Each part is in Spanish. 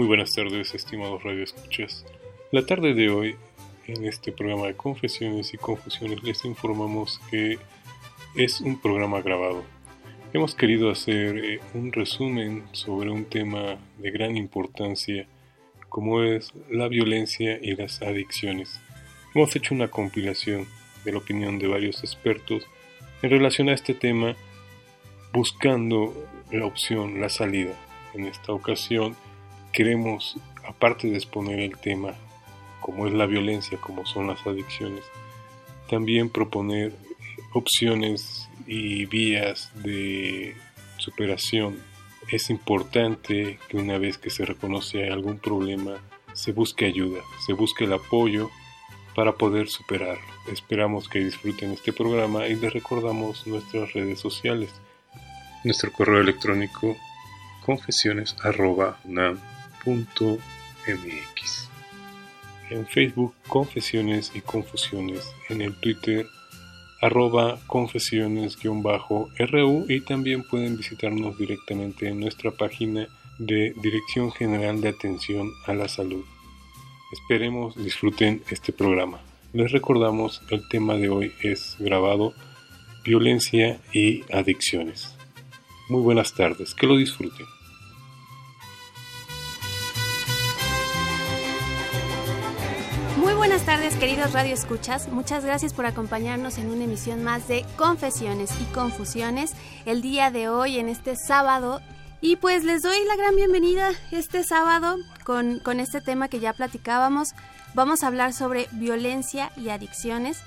Muy buenas tardes, estimados radioescuchas. La tarde de hoy, en este programa de confesiones y confusiones, les informamos que es un programa grabado. Hemos querido hacer eh, un resumen sobre un tema de gran importancia como es la violencia y las adicciones. Hemos hecho una compilación de la opinión de varios expertos en relación a este tema buscando la opción, la salida. En esta ocasión, queremos, aparte de exponer el tema, como es la violencia, como son las adicciones, también proponer opciones y vías de superación. Es importante que una vez que se reconoce algún problema, se busque ayuda, se busque el apoyo para poder superarlo. Esperamos que disfruten este programa y les recordamos nuestras redes sociales. Nuestro correo electrónico confesiones.unam En Facebook Confesiones y Confusiones. En el Twitter arroba confesiones-ru y también pueden visitarnos directamente en nuestra página de Dirección General de Atención a la Salud. Esperemos disfruten este programa. Les recordamos el tema de hoy es grabado Violencia y Adicciones. Muy buenas tardes, que lo disfruten. Buenas tardes, queridos Radio Escuchas. Muchas gracias por acompañarnos en una emisión más de Confesiones y Confusiones el día de hoy, en este sábado. Y pues les doy la gran bienvenida este sábado con, con este tema que ya platicábamos. Vamos a hablar sobre violencia y adicciones.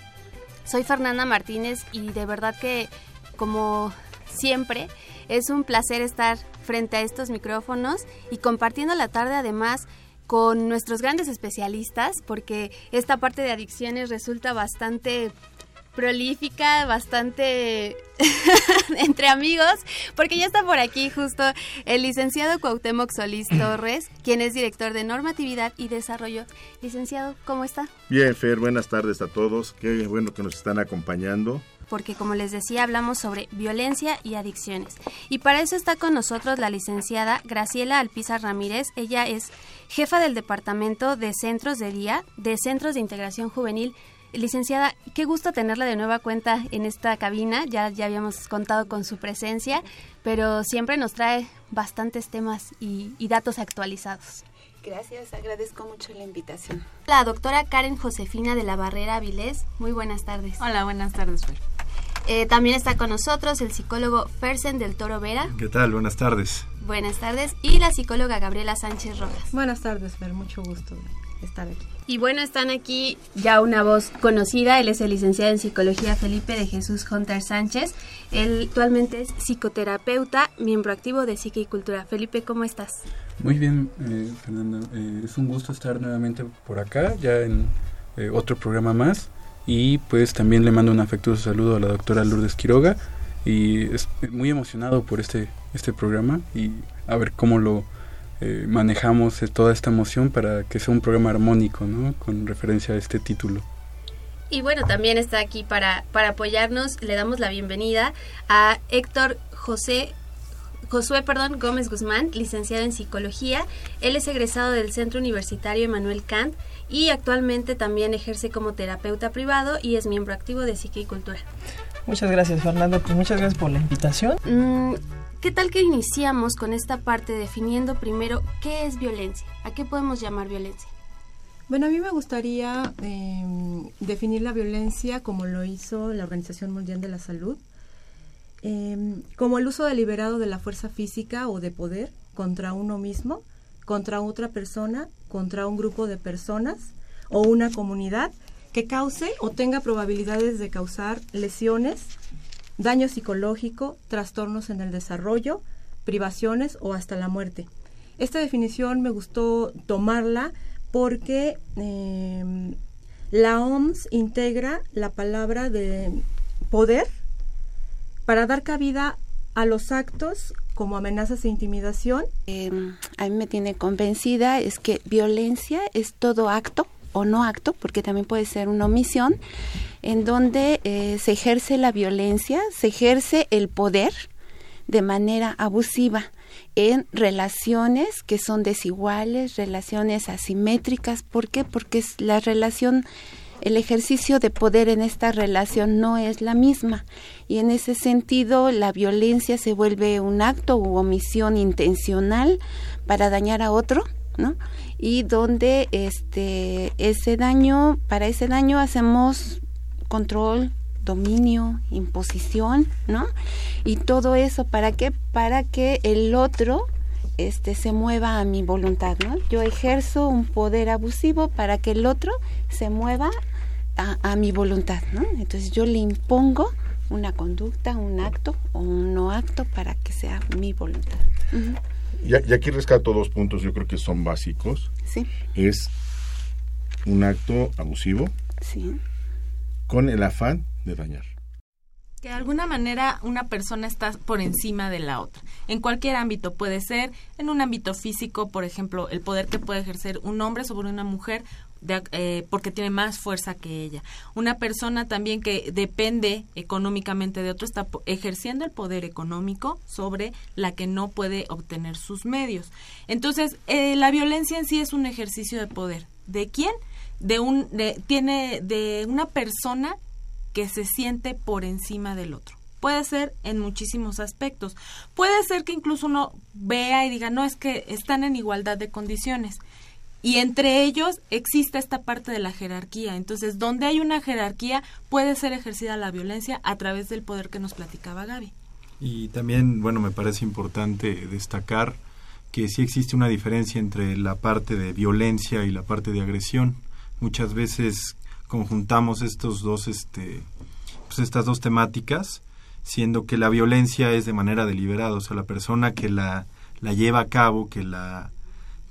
Soy Fernanda Martínez y de verdad que, como siempre, es un placer estar frente a estos micrófonos y compartiendo la tarde además con nuestros grandes especialistas, porque esta parte de adicciones resulta bastante prolífica, bastante entre amigos, porque ya está por aquí justo el licenciado Cuauhtémoc Solís Torres, quien es director de normatividad y desarrollo. Licenciado, ¿cómo está? Bien, Fer, buenas tardes a todos. Qué bueno que nos están acompañando porque como les decía hablamos sobre violencia y adicciones. Y para eso está con nosotros la licenciada Graciela Alpizar Ramírez. Ella es jefa del Departamento de Centros de Día de Centros de Integración Juvenil. Licenciada, qué gusto tenerla de nueva cuenta en esta cabina. Ya, ya habíamos contado con su presencia, pero siempre nos trae bastantes temas y, y datos actualizados. Gracias, agradezco mucho la invitación. La doctora Karen Josefina de la Barrera Avilés, muy buenas tardes. Hola, buenas tardes, Fer. Eh, también está con nosotros el psicólogo Fersen del Toro Vera. ¿Qué tal? Buenas tardes. Buenas tardes. Y la psicóloga Gabriela Sánchez Rojas. Buenas tardes, Fer. Mucho gusto estar aquí. Y bueno, están aquí ya una voz conocida. Él es el licenciado en psicología Felipe de Jesús Hunter Sánchez. Él actualmente es psicoterapeuta, miembro activo de Psique y Cultura. Felipe, ¿cómo estás? Muy bien, eh, Fernanda. Eh, es un gusto estar nuevamente por acá, ya en eh, otro programa más. Y pues también le mando un afectuoso saludo a la doctora Lourdes Quiroga. Y es muy emocionado por este, este programa y a ver cómo lo eh, manejamos eh, toda esta emoción para que sea un programa armónico, ¿no? Con referencia a este título. Y bueno, también está aquí para, para apoyarnos. Le damos la bienvenida a Héctor José Josué perdón, Gómez Guzmán, licenciado en psicología. Él es egresado del Centro Universitario Emanuel Kant y actualmente también ejerce como terapeuta privado y es miembro activo de Psique y Cultura. Muchas gracias, Fernando. Pues muchas gracias por la invitación. Mm, ¿Qué tal que iniciamos con esta parte definiendo primero qué es violencia? ¿A qué podemos llamar violencia? Bueno, a mí me gustaría eh, definir la violencia como lo hizo la Organización Mundial de la Salud, eh, como el uso deliberado de la fuerza física o de poder contra uno mismo, contra otra persona, contra un grupo de personas o una comunidad que cause o tenga probabilidades de causar lesiones, daño psicológico, trastornos en el desarrollo, privaciones o hasta la muerte. Esta definición me gustó tomarla porque eh, la OMS integra la palabra de poder para dar cabida a los actos como amenazas e intimidación. Eh, a mí me tiene convencida es que violencia es todo acto o no acto, porque también puede ser una omisión, en donde eh, se ejerce la violencia, se ejerce el poder de manera abusiva en relaciones que son desiguales, relaciones asimétricas. ¿Por qué? Porque la relación, el ejercicio de poder en esta relación no es la misma. Y en ese sentido, la violencia se vuelve un acto u omisión intencional para dañar a otro, ¿no? Y donde este ese daño, para ese daño hacemos control, dominio, imposición, ¿no? Y todo eso para qué? Para que el otro este se mueva a mi voluntad, ¿no? Yo ejerzo un poder abusivo para que el otro se mueva a, mi voluntad, ¿no? Entonces yo le impongo una conducta, un acto o un no acto para que sea mi voluntad. y, aquí rescato dos puntos, yo creo que son básicos. Sí. Es un acto abusivo. Sí. Con el afán de dañar. Que de alguna manera una persona está por encima de la otra. En cualquier ámbito puede ser, en un ámbito físico, por ejemplo, el poder que puede ejercer un hombre sobre una mujer eh, porque tiene más fuerza que ella. Una persona también que depende económicamente de otro está ejerciendo el poder económico sobre la que no puede obtener sus medios. Entonces, eh, la violencia en sí es un ejercicio de poder. ¿De quién? De un, de, tiene de una persona que se siente por encima del otro. Puede ser en muchísimos aspectos. Puede ser que incluso uno vea y diga, no, es que están en igualdad de condiciones. Y entre ellos existe esta parte de la jerarquía. Entonces, donde hay una jerarquía, puede ser ejercida la violencia a través del poder que nos platicaba Gaby. Y también, bueno, me parece importante destacar que sí existe una diferencia entre la parte de violencia y la parte de agresión. Muchas veces conjuntamos estos dos, este, pues estas dos temáticas, siendo que la violencia es de manera deliberada, o sea, la persona que la, la lleva a cabo, que la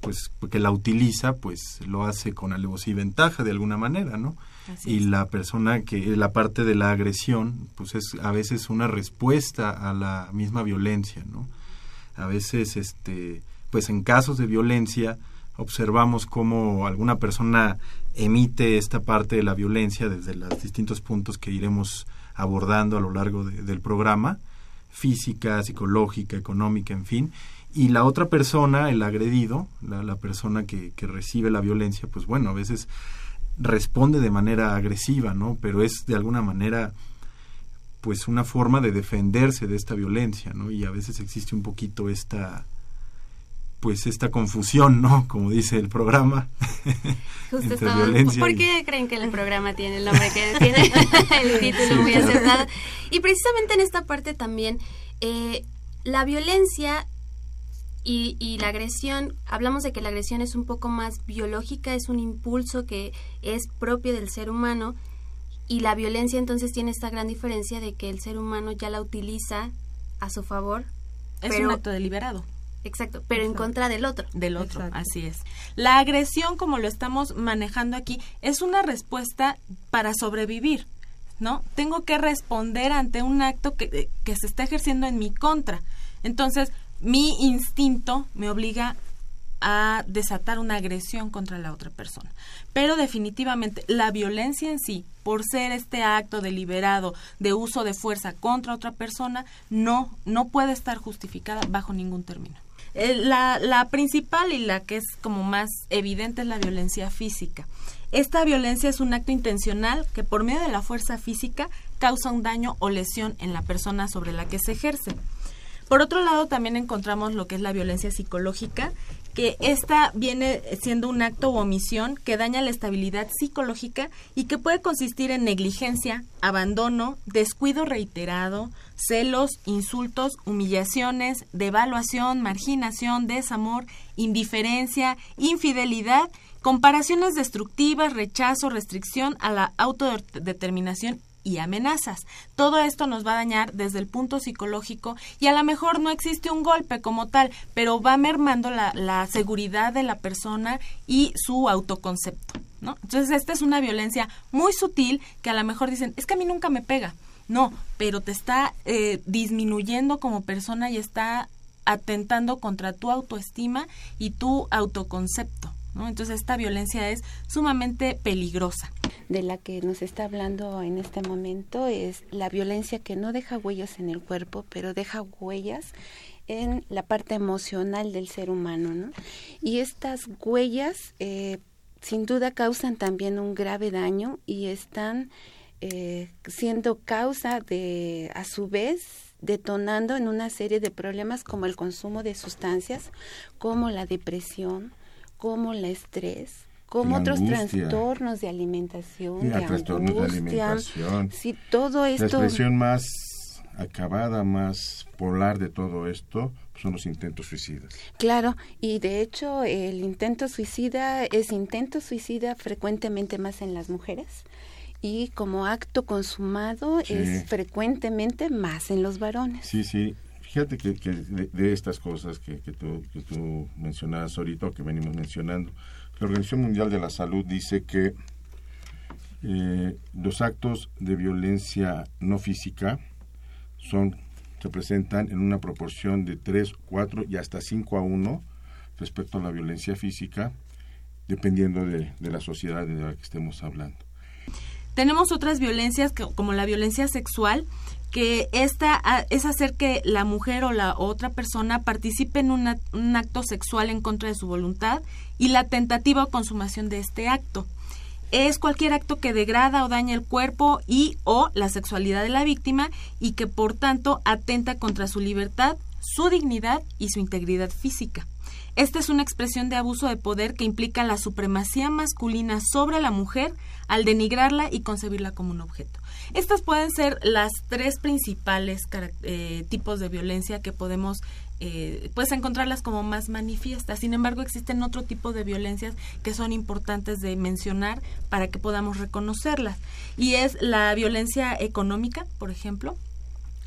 pues que la utiliza, pues lo hace con alevosía y ventaja de alguna manera, ¿no? y la persona que la parte de la agresión, pues es a veces una respuesta a la misma violencia, ¿no? A veces, este, pues en casos de violencia observamos cómo alguna persona emite esta parte de la violencia desde los distintos puntos que iremos abordando a lo largo del programa, física, psicológica, económica, en fin, y la otra persona, el agredido, la, persona que, que, recibe la violencia, pues bueno, a veces responde de manera agresiva, ¿no? Pero es de alguna manera pues una forma de defenderse de esta violencia, ¿no? Y a veces existe un poquito esta pues esta confusión, ¿no? Como dice el programa. Justo ¿Por qué creen que el programa tiene el nombre que tiene? el título muy acertado. Y precisamente en esta parte también, eh, la violencia y, y, la agresión, hablamos de que la agresión es un poco más biológica, es un impulso que es propio del ser humano y la violencia entonces tiene esta gran diferencia de que el ser humano ya la utiliza a su favor. Es un acto deliberado. Exacto, pero en contra del otro. Del otro, así es. La agresión, como lo estamos manejando aquí, es una respuesta para sobrevivir, ¿no? Tengo que responder ante un acto que, que se está ejerciendo en mi contra. Entonces, mi instinto me obliga a desatar una agresión contra la otra persona. Pero definitivamente la violencia en sí, por ser este acto deliberado de uso de fuerza contra otra persona, no, no puede estar justificada bajo ningún término. Eh, la, la principal y la que es como más evidente es la violencia física. Esta violencia es un acto intencional que por medio de la fuerza física causa un daño o lesión en la persona sobre la que se ejerce. Por otro lado, también encontramos lo que es la violencia psicológica, que esta viene siendo un acto o omisión que daña la estabilidad psicológica y que puede consistir en negligencia, abandono, descuido reiterado, celos, insultos, humillaciones, devaluación, marginación, desamor, indiferencia, infidelidad, comparaciones destructivas, rechazo, restricción a la autodeterminación y amenazas. Todo esto nos va a dañar desde el punto psicológico y a lo mejor no existe un golpe como tal, pero va mermando la, seguridad de la persona y su autoconcepto. ¿no? Entonces, esta es una violencia muy sutil que a lo mejor dicen, es que a mí nunca me pega. No, pero te está eh, disminuyendo como persona y está atentando contra tu autoestima y tu autoconcepto. Entonces esta violencia es sumamente peligrosa. De la que nos está hablando en este momento es la violencia que no deja huellas en el cuerpo, pero deja huellas en la parte emocional del ser humano. ¿no? Y estas huellas eh, sin duda causan también un grave daño y están eh, siendo causa de, a su vez, detonando en una serie de problemas como el consumo de sustancias, como la depresión, como el estrés, como otros trastornos de alimentación, de trastornos de alimentación. Sí, todo esto. La expresión más acabada, más polar de todo esto son los intentos suicidas. Claro, y de hecho el intento suicida es intento suicida frecuentemente más en las mujeres y como acto consumado es frecuentemente más en los varones. Sí, sí. Fíjate que, de, estas cosas que, que, tú, que tú mencionabas ahorita o que venimos mencionando, la Organización Mundial de la Salud dice que eh, los actos de violencia no física son se presentan en una proporción de 3, 4 y hasta 5 a 1 respecto a la violencia física, dependiendo de, de la sociedad de la que estemos hablando. Tenemos otras violencias como la violencia sexual, que esta es hacer que la mujer o la otra persona participe en un acto sexual en contra de su voluntad y la tentativa o consumación de este acto. Es cualquier acto que degrada o daña el cuerpo y o la sexualidad de la víctima y que por tanto atenta contra su libertad, su dignidad y su integridad física. Esta es una expresión de abuso de poder que implica la supremacía masculina sobre la mujer al denigrarla y concebirla como un objeto. Estas pueden ser las tres principales eh, tipos de violencia que podemos eh, pues encontrarlas como más manifiestas. Sin embargo, existen otro tipo de violencias que son importantes de mencionar para que podamos reconocerlas. Y es la violencia económica, por ejemplo,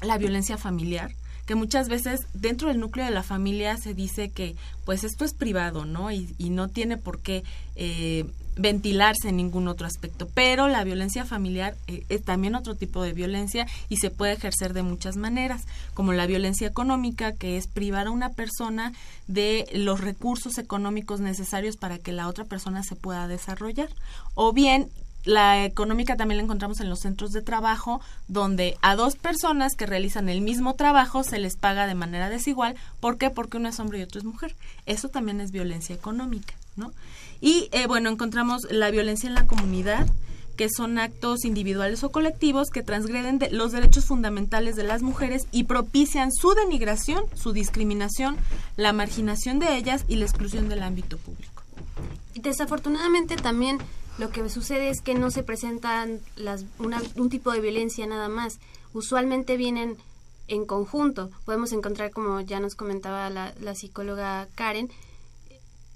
la violencia familiar, que muchas veces dentro del núcleo de la familia se dice que pues esto es privado, ¿no? Y, no tiene por qué eh, ventilarse en ningún otro aspecto. Pero la violencia familiar eh, es también otro tipo de violencia y se puede ejercer de muchas maneras, como la violencia económica, que es privar a una persona de los recursos económicos necesarios para que la otra persona se pueda desarrollar. O bien la económica también la encontramos en los centros de trabajo, donde a dos personas que realizan el mismo trabajo se les paga de manera desigual. ¿Por qué? Porque uno es hombre y otro es mujer. Eso también es violencia económica, ¿no? Y eh, bueno, encontramos la violencia en la comunidad, que son actos individuales o colectivos que transgreden los derechos fundamentales de las mujeres y propician su denigración, su discriminación, la marginación de ellas y la exclusión del ámbito público. Desafortunadamente también lo que sucede es que no se presentan las, un tipo de violencia nada más. Usualmente vienen en conjunto. Podemos encontrar, como ya nos comentaba la, la psicóloga Karen,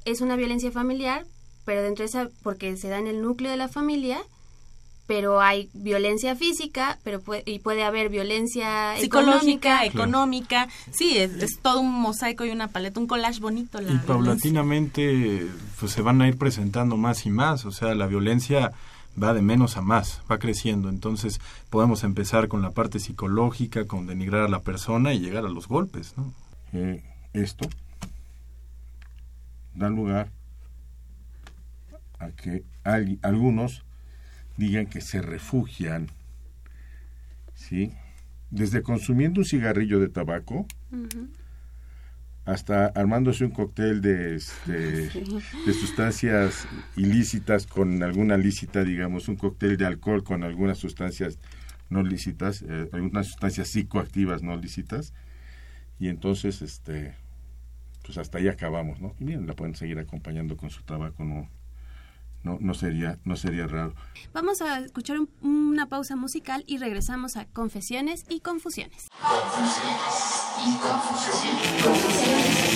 es una violencia familiar, pero dentro de esa, porque se da en el núcleo de la familia, pero hay violencia física, pero puede, y puede haber violencia psicológica, económica. Sí, es, todo un mosaico y una paleta, un collage bonito. y paulatinamente pues se van a ir presentando más y más, o sea, la violencia va de menos a más, va creciendo. Entonces podemos empezar con la parte psicológica, con denigrar a la persona y llegar a los golpes, ¿no? Eh, esto da lugar a que algunos digan que se refugian, ¿sí? Desde consumiendo un cigarrillo de tabaco hasta armándose un cóctel de, este, de sustancias ilícitas con alguna lícita, digamos, un cóctel de alcohol con algunas sustancias no lícitas, eh, algunas sustancias psicoactivas no lícitas, y entonces este pues hasta ahí acabamos, ¿no? Y miren, la pueden seguir acompañando con su tabaco, no, no, no sería, no sería raro. Vamos a escuchar una pausa musical y regresamos a Confesiones y Confusiones. Confesiones y Confusiones. Confesiones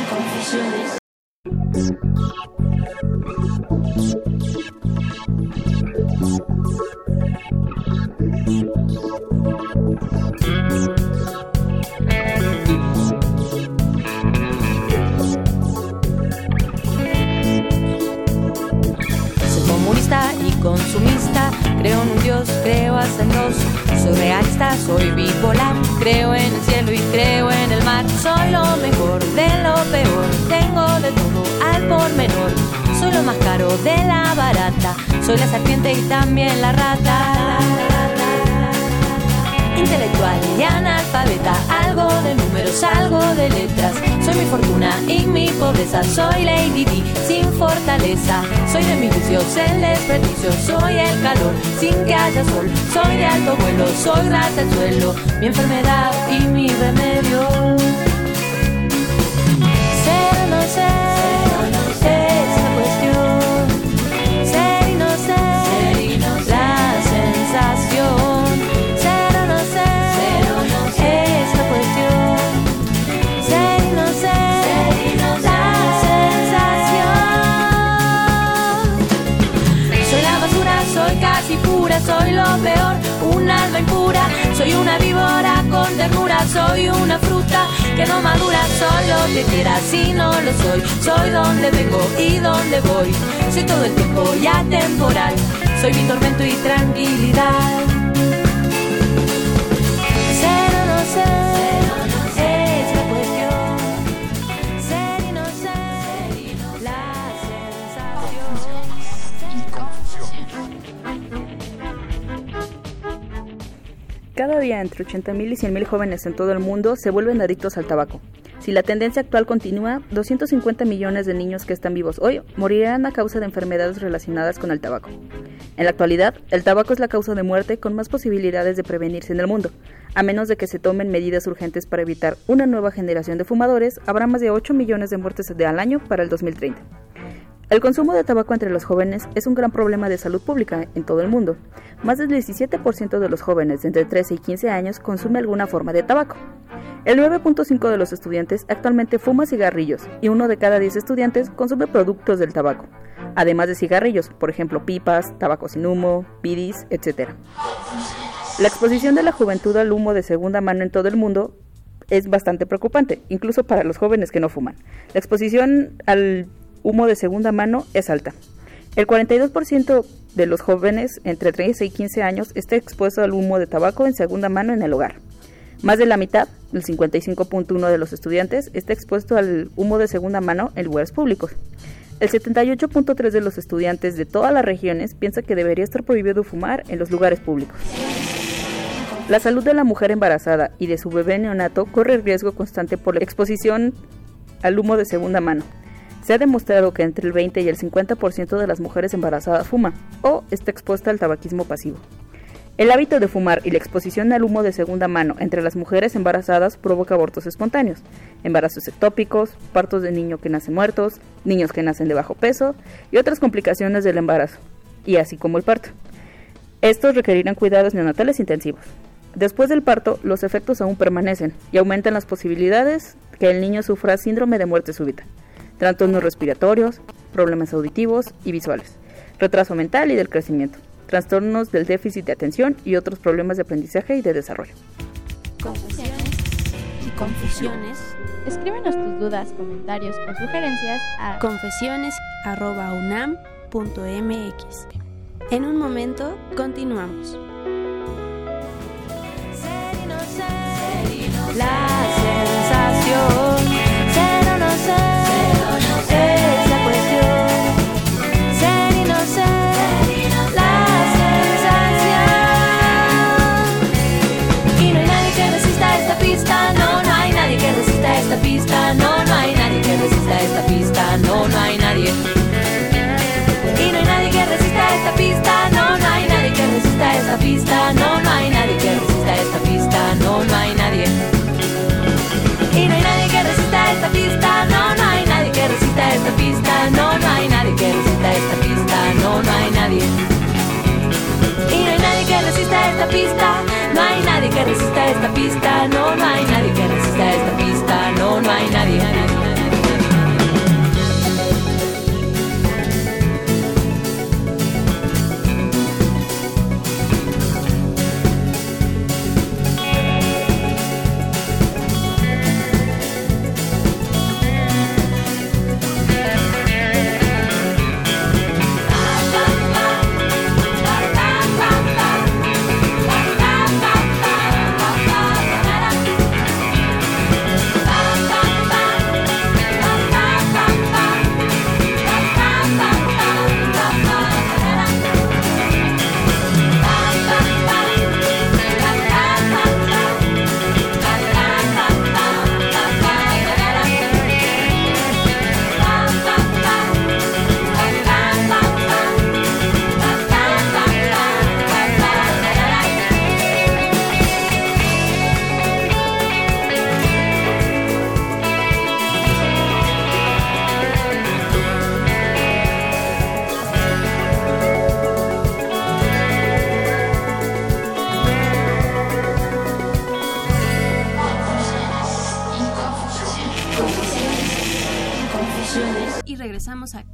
y Confusiones. Y consumista. Creo en un Dios, creo hasta en dos. Soy realista, soy bipolar. Creo en el cielo y creo en el mar. Soy lo mejor de lo peor. Tengo de todo al por menor. Soy lo más caro de la barata. Soy la serpiente y también la rata intelectual y analfabeta, algo de números, algo de letras. Soy mi fortuna y mi pobreza, soy Lady D sin fortaleza. Soy de mis vicios el desperdicio, soy el calor sin que haya sol. Soy de alto vuelo, soy grasa al suelo, mi enfermedad y mi remedio. Soy una fruta que no madura, solo. Te quiera si no lo soy, soy donde vengo y donde voy, soy todo el tiempo ya temporal, soy mi tormento y tranquilidad. Cada día entre 80.000 y 100.000 jóvenes en todo el mundo se vuelven adictos al tabaco. Si la tendencia actual continúa, 250 millones de niños que están vivos hoy morirán a causa de enfermedades relacionadas con el tabaco. En la actualidad, el tabaco es la causa de muerte con más posibilidades de prevenirse en el mundo. A menos de que se tomen medidas urgentes para evitar una nueva generación de fumadores, habrá más de 8 millones de muertes al año para el 2030. El consumo de tabaco entre los jóvenes es un gran problema de salud pública en todo el mundo. Más del 17% de los jóvenes entre 13 y 15 años consume alguna forma de tabaco. El 9.5% de los estudiantes actualmente fuma cigarrillos y uno de cada 10 estudiantes consume productos del tabaco, además de cigarrillos, por ejemplo pipas, tabaco sin humo, bidis, etc. La exposición de la juventud al humo de segunda mano en todo el mundo es bastante preocupante, incluso para los jóvenes que no fuman. La exposición al humo de segunda mano es alta. El 42% de los jóvenes entre 13 y 15 años está expuesto al humo de tabaco en segunda mano en el hogar. Más de la mitad, el 55.1 de los estudiantes, está expuesto al humo de segunda mano en lugares públicos. El 78.3 de los estudiantes de todas las regiones piensa que debería estar prohibido fumar en los lugares públicos. La salud de la mujer embarazada y de su bebé neonato corre riesgo constante por la exposición al humo de segunda mano. Se ha demostrado que entre el 20 y el 50% de las mujeres embarazadas fuma o está expuesta al tabaquismo pasivo. El hábito de fumar y la exposición al humo de segunda mano entre las mujeres embarazadas provoca abortos espontáneos, embarazos ectópicos, partos de niños que nacen muertos, niños que nacen de bajo peso y otras complicaciones del embarazo, y así como el parto. Estos requerirán cuidados neonatales intensivos. Después del parto, los efectos aún permanecen y aumentan las posibilidades que el niño sufra síndrome de muerte súbita trastornos respiratorios, problemas auditivos y visuales, retraso mental y del crecimiento, trastornos del déficit de atención y otros problemas de aprendizaje y de desarrollo. Confusiones y confusiones. Escríbenos tus dudas, comentarios o sugerencias a confesiones.unam.mx. En un momento, continuamos. La sensación, No hay nadie que resista esta pista. No, no hay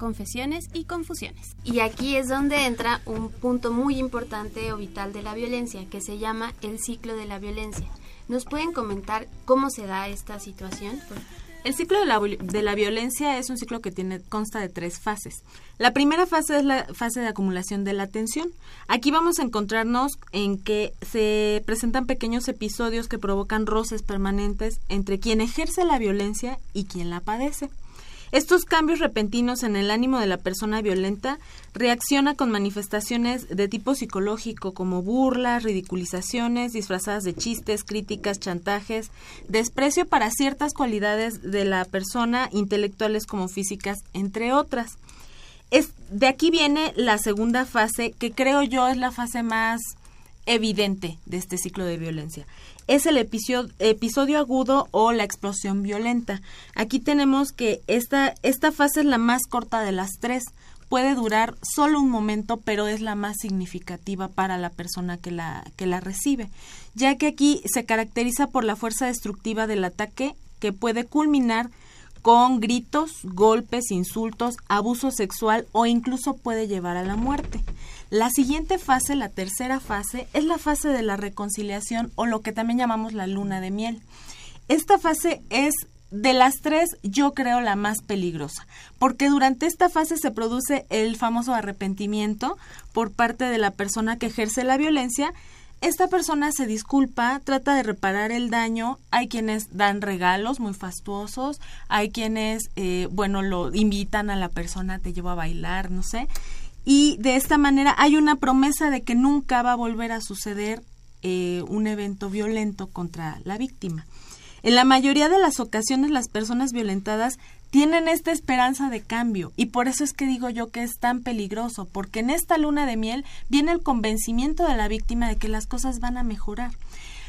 confesiones y confusiones. Y aquí es donde entra un punto muy importante o vital de la violencia, que se llama el ciclo de la violencia. ¿Nos pueden comentar cómo se da esta situación? El ciclo de la, violencia es un ciclo que consta de tres fases. La primera fase es la fase de acumulación de la atención. Aquí vamos a encontrarnos en que se presentan pequeños episodios que provocan roces permanentes entre quien ejerce la violencia y quien la padece. Estos cambios repentinos en el ánimo de la persona violenta reacciona con manifestaciones de tipo psicológico como burlas, ridiculizaciones disfrazadas de chistes, críticas, chantajes, desprecio para ciertas cualidades de la persona, intelectuales como físicas, entre otras. Es, de aquí viene la segunda fase, que creo yo es la fase más evidente de este ciclo de violencia es el episodio, agudo o la explosión violenta. Aquí tenemos que esta, esta fase es la más corta de las tres. Puede durar solo un momento, pero es la más significativa para la persona que la, que la recibe, ya que aquí se caracteriza por la fuerza destructiva del ataque que puede culminar con gritos, golpes, insultos, abuso sexual o incluso puede llevar a la muerte. La siguiente fase, la tercera fase, es la fase de la reconciliación o lo que también llamamos la luna de miel. Esta fase es de las tres, yo creo la más peligrosa, porque durante esta fase se produce el famoso arrepentimiento por parte de la persona que ejerce la violencia esta persona se disculpa, trata de reparar el daño. Hay quienes dan regalos muy fastuosos, hay quienes, eh, bueno, lo invitan a la persona, te llevo a bailar, no sé. Y de esta manera hay una promesa de que nunca va a volver a suceder eh, un evento violento contra la víctima. En la mayoría de las ocasiones las personas violentadas tienen esta esperanza de cambio y por eso es que digo yo que es tan peligroso, porque en esta luna de miel viene el convencimiento de la víctima de que las cosas van a mejorar.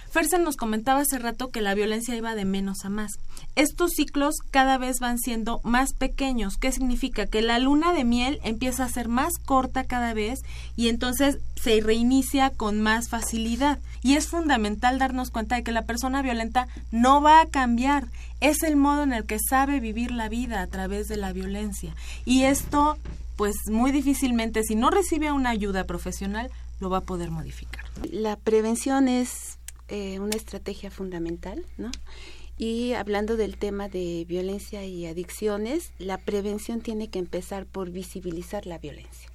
Fersen nos comentaba hace rato que la violencia iba de menos a más. Estos ciclos cada vez van siendo más pequeños. ¿Qué significa? Que la luna de miel empieza a ser más corta cada vez y entonces se reinicia con más facilidad. Y es fundamental darnos cuenta de que la persona violenta no va a cambiar. Es el modo en el que sabe vivir la vida a través de la violencia. Y esto, pues muy difícilmente, si no recibe una ayuda profesional, lo va a poder modificar. La prevención es eh, una estrategia fundamental, ¿no? Y hablando del tema de violencia y adicciones, la prevención tiene que empezar por visibilizar la violencia,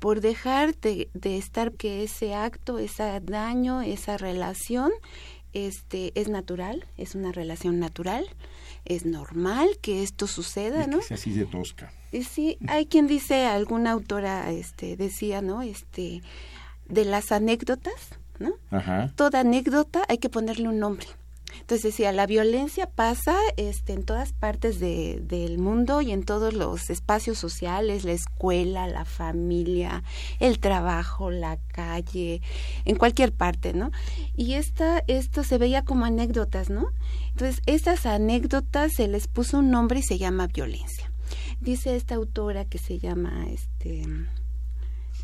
por dejar de, estar que ese acto, ese daño, esa relación, este, es natural, es una relación natural, es normal que esto suceda, ¿no? Es así de tosca. Y sí, hay quien dice, alguna autora, este, decía, ¿no? Este, de las anécdotas, ¿no? Toda anécdota hay que ponerle un nombre. Entonces decía, la violencia pasa este, en todas partes de, del mundo y en todos los espacios sociales, la escuela, la familia, el trabajo, la calle, en cualquier parte, ¿no? Y esta, esto se veía como anécdotas, ¿no? Entonces, estas anécdotas se les puso un nombre y se llama violencia. Dice esta autora que se llama, este,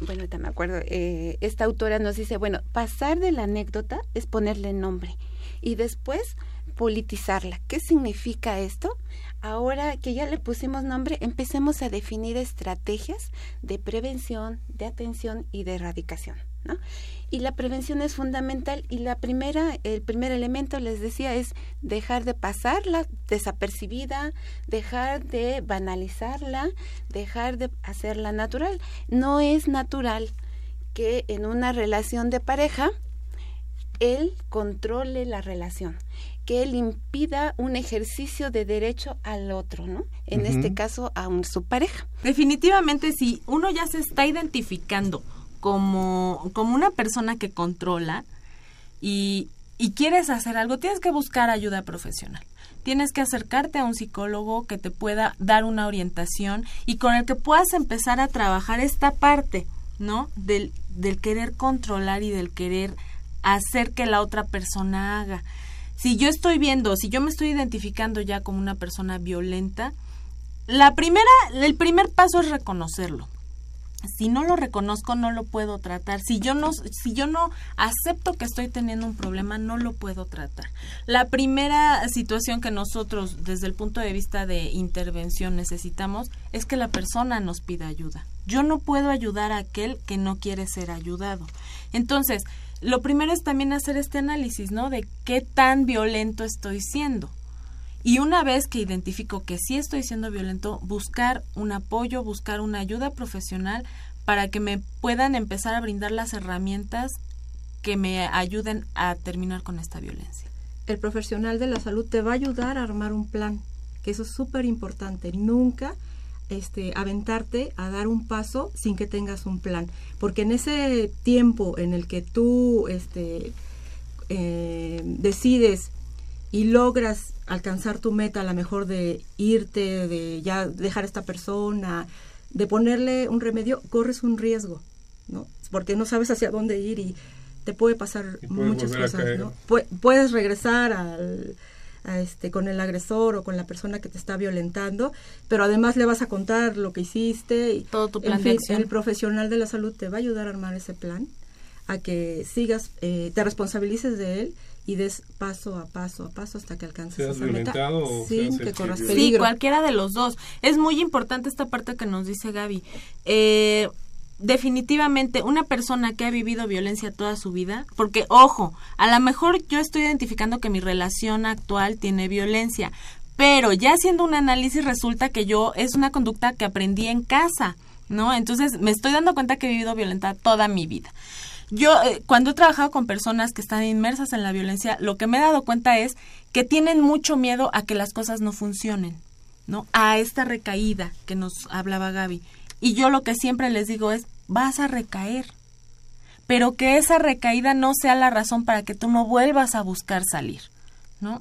bueno, te me acuerdo, eh, esta autora nos dice, bueno, pasar de la anécdota es ponerle nombre y después politizarla. ¿Qué significa esto? Ahora que ya le pusimos nombre, empecemos a definir estrategias de prevención, de atención y de erradicación. ¿No? Y la prevención es fundamental y la primera, el primer elemento, les decía, es dejar de pasarla desapercibida, dejar de banalizarla, dejar de hacerla natural. No es natural que en una relación de pareja él controle la relación que él impida un ejercicio de derecho al otro, ¿no? En este caso, a su pareja. Definitivamente, si uno ya se está identificando como, como una persona que controla y, y quieres hacer algo, tienes que buscar ayuda profesional. Tienes que acercarte a un psicólogo que te pueda dar una orientación y con el que puedas empezar a trabajar esta parte, ¿no? Del, del querer controlar y del querer hacer que la otra persona haga si yo estoy viendo, si yo me estoy identificando ya como una persona violenta, la primera, el primer paso es reconocerlo. Si no lo reconozco, no lo puedo tratar. Si yo no, si yo no acepto que estoy teniendo un problema, no lo puedo tratar. La primera situación que nosotros, desde el punto de vista de intervención, necesitamos es que la persona nos pida ayuda. Yo no puedo ayudar a aquel que no quiere ser ayudado. Entonces, lo primero es también hacer este análisis, ¿no? De qué tan violento estoy siendo. Y una vez que identifico que sí estoy siendo violento, buscar un apoyo, buscar una ayuda profesional para que me puedan empezar a brindar las herramientas que me ayuden a terminar con esta violencia. El profesional de la salud te va a ayudar a armar un plan, que eso es súper importante. Nunca este, aventarte a dar un paso sin que tengas un plan. Porque en ese tiempo en el que tú este, eh, decides y logras alcanzar tu meta, a lo mejor de irte, de ya dejar a esta persona, de ponerle un remedio, corres un riesgo, ¿no? Porque no sabes hacia dónde ir y te puede pasar muchas cosas, ¿no? puedes regresar al este, con el agresor o con la persona que te está violentando, pero además le vas a contar lo que hiciste. Y, Todo tu plan El profesional de la salud te va a ayudar a armar ese plan, a que sigas, eh, te responsabilices de él y des paso a paso a paso hasta que alcances esa meta sin que corras peligro. Sí, cualquiera de los dos. Es muy importante esta parte que nos dice Gaby. Eh, definitivamente una persona que ha vivido violencia toda su vida, porque ojo, a lo mejor yo estoy identificando que mi relación actual tiene violencia, pero ya haciendo un análisis resulta que yo es una conducta que aprendí en casa, ¿no? Entonces me estoy dando cuenta que he vivido violenta toda mi vida. Yo, eh, cuando he trabajado con personas que están inmersas en la violencia, lo que me he dado cuenta es que tienen mucho miedo a que las cosas no funcionen, ¿no? A esta recaída que nos hablaba Gaby. Y yo lo que siempre les digo es, vas a recaer, pero que esa recaída no sea la razón para que tú no vuelvas a buscar salir, ¿no?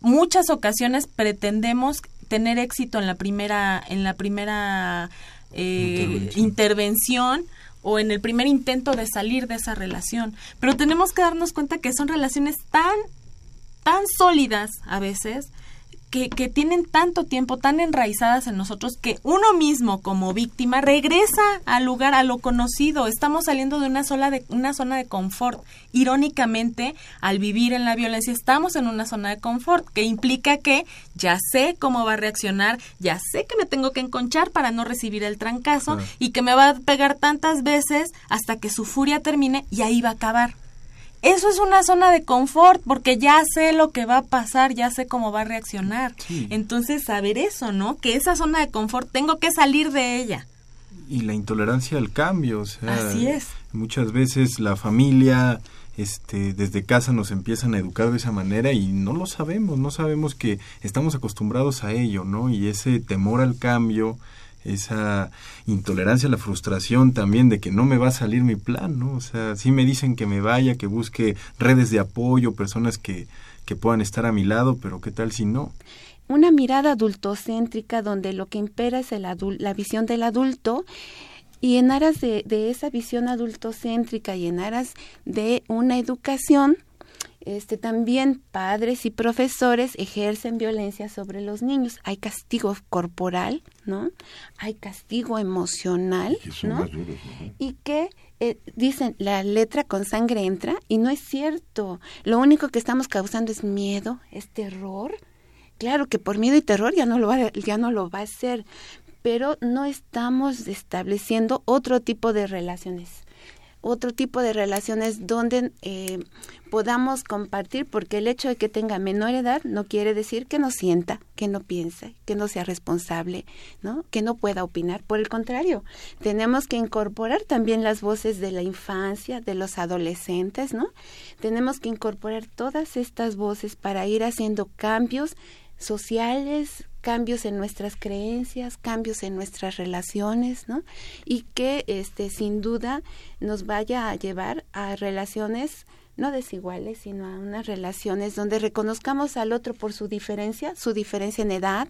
Muchas ocasiones pretendemos tener éxito en la primera, en la primera eh, intervención o en el primer intento de salir de esa relación, pero tenemos que darnos cuenta que son relaciones tan tan sólidas a veces que, que, tienen tanto tiempo, tan enraizadas en nosotros, que uno mismo como víctima regresa al lugar, a lo conocido. Estamos saliendo de una, sola de, una zona de confort. Irónicamente, al vivir en la violencia, estamos en una zona de confort, que implica que ya sé cómo va a reaccionar, ya sé que me tengo que enconchar para no recibir el trancazo y que me va a pegar tantas veces hasta que su furia termine y ahí va a acabar eso es una zona de confort porque ya sé lo que va a pasar, ya sé cómo va a reaccionar. Entonces, saber eso, ¿no? Que esa zona de confort tengo que salir de ella. Y la intolerancia al cambio, o sea, Así es. muchas veces la familia este desde casa nos empiezan a educar de esa manera y no lo sabemos, no sabemos que estamos acostumbrados a ello, ¿no? Y ese temor al cambio, esa intolerancia la frustración también de que no me va a salir mi plan, ¿no? O sea, sí me dicen que me vaya, que busque redes de apoyo, personas que, que puedan estar a mi lado, pero ¿qué tal si no? Una mirada adultocéntrica donde lo que impera es el la visión del adulto y en aras de, de esa visión adultocéntrica y en aras de una educación, este, también padres y profesores ejercen violencia sobre los niños. Hay castigo corporal, ¿no? Hay castigo emocional, ¿no? Y que eh, dicen, la letra con sangre entra y no es cierto. Lo único que estamos causando es miedo, es terror. Claro que por miedo y terror ya no lo va, ya no lo va a hacer, pero no estamos estableciendo otro tipo de relaciones otro tipo de relaciones donde eh, podamos compartir, porque el hecho de que tenga menor edad no quiere decir que no sienta, que no piense, que no sea responsable, ¿no? que no pueda opinar. Por el contrario, tenemos que incorporar también las voces de la infancia, de los adolescentes, ¿no? Tenemos que incorporar todas estas voces para ir haciendo cambios sociales, cambios en nuestras creencias, cambios en nuestras relaciones, ¿no? Y que este sin duda nos vaya a llevar a relaciones no desiguales, sino a unas relaciones donde reconozcamos al otro por su diferencia, su diferencia en edad,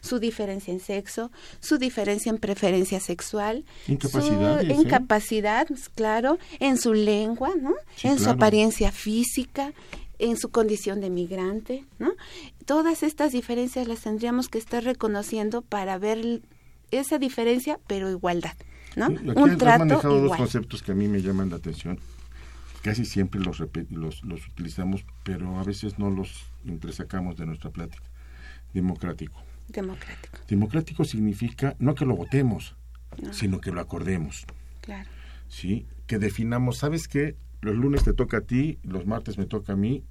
su diferencia en sexo, su diferencia en preferencia sexual, su ¿eh? incapacidad, claro, en su lengua, ¿no? Sí, en su apariencia física, en su condición de migrante, ¿no? Todas estas diferencias las tendríamos que estar reconociendo para ver esa diferencia, pero igualdad, ¿no? Aquí Un has trato manejado dos igual. conceptos que a mí me llaman la atención. Casi siempre los, los, los utilizamos, pero a veces no los entresacamos de nuestra plática. Democrático. Democrático, Democrático significa no que lo votemos, No. sino que lo acordemos. claro. ¿sí? Que definamos, ¿sabes qué? Los lunes te toca a ti, los martes me toca a mí,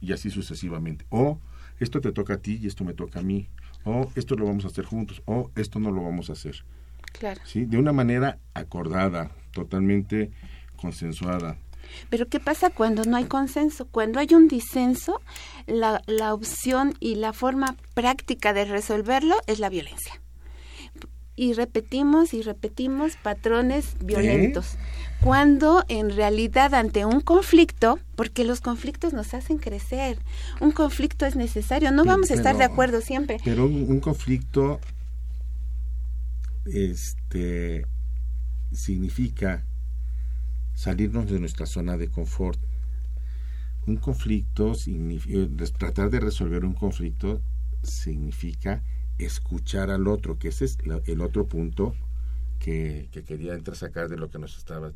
y así sucesivamente. O esto te toca a ti y esto me toca a mí. O esto lo vamos a hacer juntos. O esto no lo vamos a hacer. Claro. ¿sí? De una manera acordada, totalmente consensuada. Pero ¿qué pasa cuando no hay consenso? Cuando hay un disenso, la, la opción y la forma práctica de resolverlo es la violencia. Y repetimos y repetimos patrones violentos. Cuando en realidad ante un conflicto, porque los conflictos nos hacen crecer, un conflicto es necesario, no vamos a estar de acuerdo siempre. Pero un, un conflicto este significa salirnos de nuestra zona de confort. Un conflicto significa tratar de resolver un conflicto significa escuchar al otro, que ese es la- el otro punto que, que quería entrar a sacar de lo que nos estaba.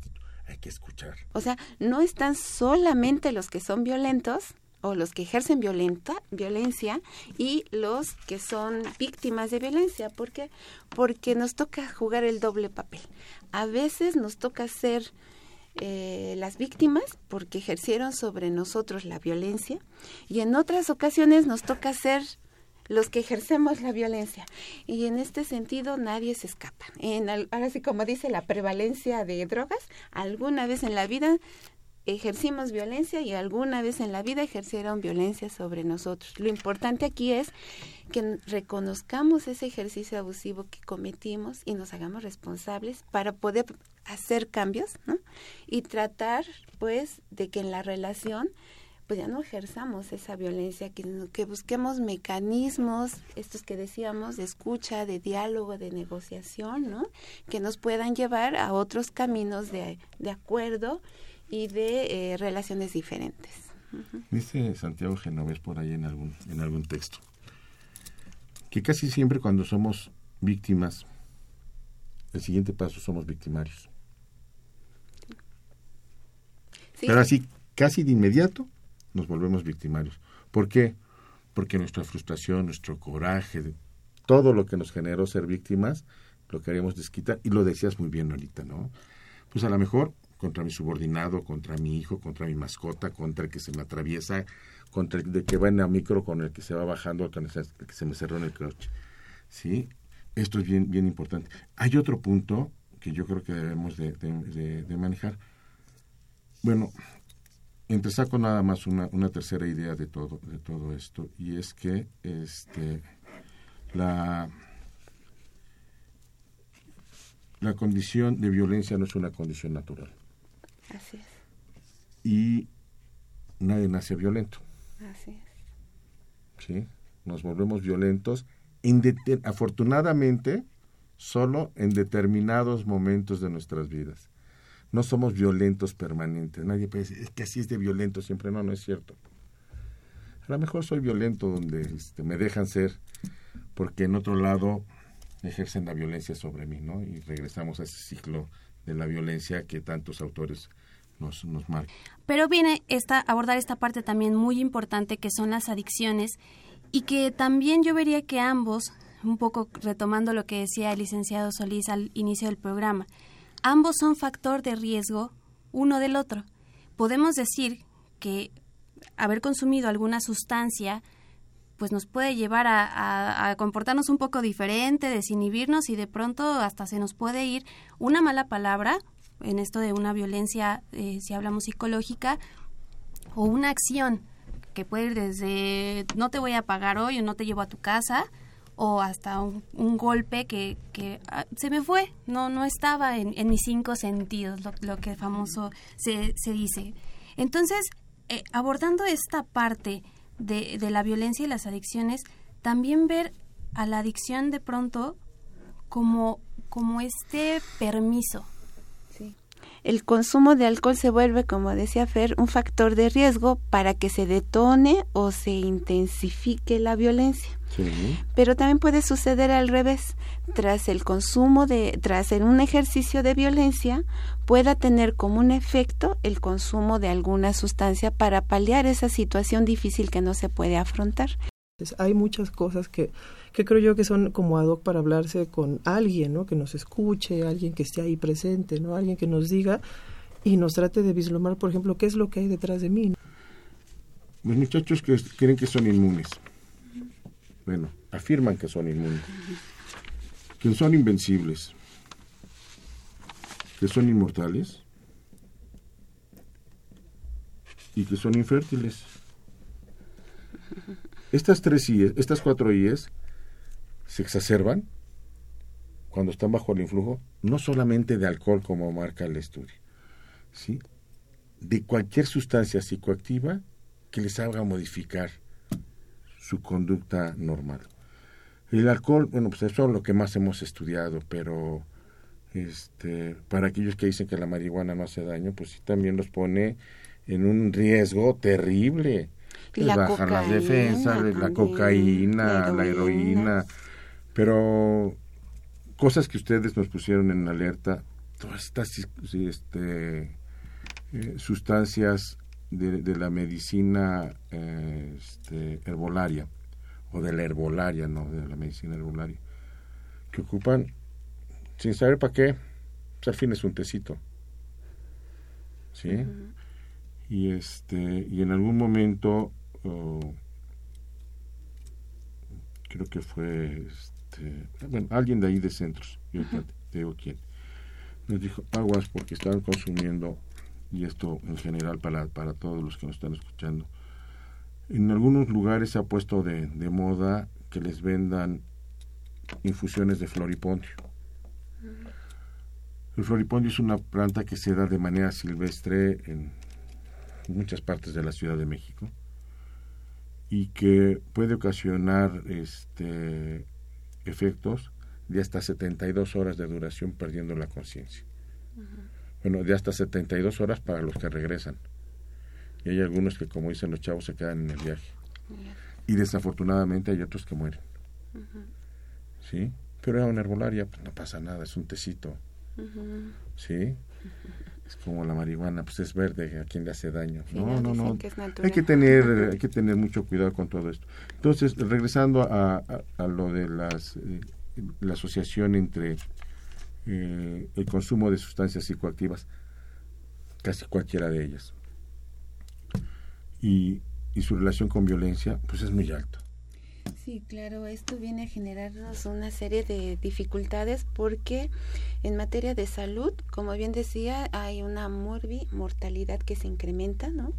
Hay que escuchar. O sea, no están solamente los que son violentos o los que ejercen violenta, violencia y los que son víctimas de violencia. ¿Por qué? Porque nos toca jugar el doble papel. A veces nos toca ser eh, las víctimas porque ejercieron sobre nosotros la violencia y en otras ocasiones nos toca ser los que ejercemos la violencia. Y en este sentido nadie se escapa. En al- ahora sí, como dice la prevalencia de drogas, alguna vez en la vida ejercimos violencia y alguna vez en la vida ejercieron violencia sobre nosotros. Lo importante aquí es que reconozcamos ese ejercicio abusivo que cometimos y nos hagamos responsables para poder hacer cambios, ¿no? Y tratar, pues, de que en la relación pues ya no ejerzamos esa violencia, que, que busquemos mecanismos, estos que decíamos, de escucha, de diálogo, de negociación, ¿no? Que nos puedan llevar a otros caminos de, de acuerdo y de eh, relaciones diferentes. Dice Santiago Genovés por ahí en algún, en algún texto que casi siempre cuando somos víctimas, el siguiente paso somos victimarios. Sí. Pero así, casi de inmediato, nos volvemos victimarios. ¿Por qué? Porque nuestra frustración, nuestro coraje, todo lo que nos generó ser víctimas, lo queremos desquitar. Y lo decías muy bien ahorita, ¿no? Pues a lo mejor contra mi subordinado, contra mi hijo, contra mi mascota, contra el que se me atraviesa, contra el de que va en la micro, con el que se va bajando, con el que se me cerró en el coche. ¿Sí? Esto es bien, bien importante. Hay otro punto que yo creo que debemos de, de- de- de manejar. Bueno, entresaco nada más una, una tercera idea de todo, de todo esto, y es que este la, la condición de violencia no es una condición natural. Así es, Y nadie nace violento. así es. ¿sí? Nos volvemos violentos, afortunadamente, solo en determinados momentos de nuestras vidas. No somos violentos permanentes. Nadie puede decir, es que así es de violento siempre. No, no es cierto. A lo mejor soy violento donde este, me dejan ser, porque en otro lado ejercen la violencia sobre mí, ¿no? Y regresamos a ese ciclo de la violencia que tantos autores nos, nos marcan. Pero viene esta, abordar esta parte también muy importante que son las adicciones y que también yo vería que ambos, un poco retomando lo que decía el licenciado Solís al inicio del programa, ambos son factor de riesgo uno del otro. Podemos decir que haber consumido alguna sustancia pues nos puede llevar a, comportarnos un poco diferente, desinhibirnos y de pronto hasta se nos puede ir una mala palabra en esto de una violencia, eh, si hablamos psicológica, o una acción que puede ir desde no te voy a pagar hoy o no te llevo a tu casa, o hasta un, golpe que, que ah, se me fue, no, no estaba en, mis cinco sentidos, lo, que famoso se, se dice. Entonces, eh, abordando esta parte de, de la violencia y las adicciones, también ver a la adicción de pronto como, como este permiso, el consumo de alcohol se vuelve, como decía Fer, un factor de riesgo para que se detone o se intensifique la violencia. Pero también puede suceder al revés. Tras el consumo de, tras un ejercicio de violencia, pueda tener como un efecto el consumo de alguna sustancia para paliar esa situación difícil que no se puede afrontar. Hay muchas cosas que, que creo yo que son como ad hoc para hablarse con alguien, ¿no? Que nos escuche, alguien que esté ahí presente, ¿no? Alguien que nos diga y nos trate de vislumbrar, por ejemplo, qué es lo que hay detrás de mí. Los muchachos que creen que son inmunes, bueno, afirman que son inmunes, que son invencibles, que son inmortales y que son infértiles. Estas tres IES, estas cuatro IES se exacerban cuando están bajo el influjo no solamente de alcohol como marca el estudio, ¿sí? de cualquier sustancia psicoactiva que les haga modificar su conducta normal. El alcohol, bueno, pues eso es lo que más hemos estudiado, pero este, para aquellos que dicen que la marihuana no hace daño, pues sí también los pone en un riesgo terrible la bajan las defensas, la cocaína, la heroína, pero cosas que ustedes nos pusieron en alerta, todas estas este, eh, sustancias de, la medicina eh, este, herbolaria, o de la herbolaria, no de la medicina herbolaria, que ocupan, sin saber para qué, pues al fin es un tecito. ¿Sí? Y este, y en algún momento creo que fue este, bueno, alguien de ahí de centros, yo te digo quién, nos dijo aguas porque están consumiendo, y esto en general para, para todos los que nos están escuchando, en algunos lugares se ha puesto de, de moda que les vendan infusiones de floripondio. El floripondio es una planta que se da de manera silvestre en muchas partes de la Ciudad de México y que puede ocasionar este, efectos de hasta 72 horas de duración perdiendo la conciencia. Bueno, de hasta 72 horas para los que regresan. Y hay algunos que, como dicen los chavos, se quedan en el viaje. Y desafortunadamente hay otros que mueren. ¿Sí? Pero en una herbolaria, pues no pasa nada, es un tecito. ¿Sí? Es como la marihuana, pues es verde, a quien le hace daño. no, no, no. Hay que tener, hay que tener mucho cuidado con todo esto. Entonces, regresando a, a, lo de las, eh, la asociación entre eh, el consumo de sustancias psicoactivas, casi cualquiera de ellas, y, y su relación con violencia, pues es muy alto. Sí, claro, esto viene a generarnos una serie de dificultades porque en materia de salud, como bien decía, hay una morbi mortalidad que se incrementa, ¿no?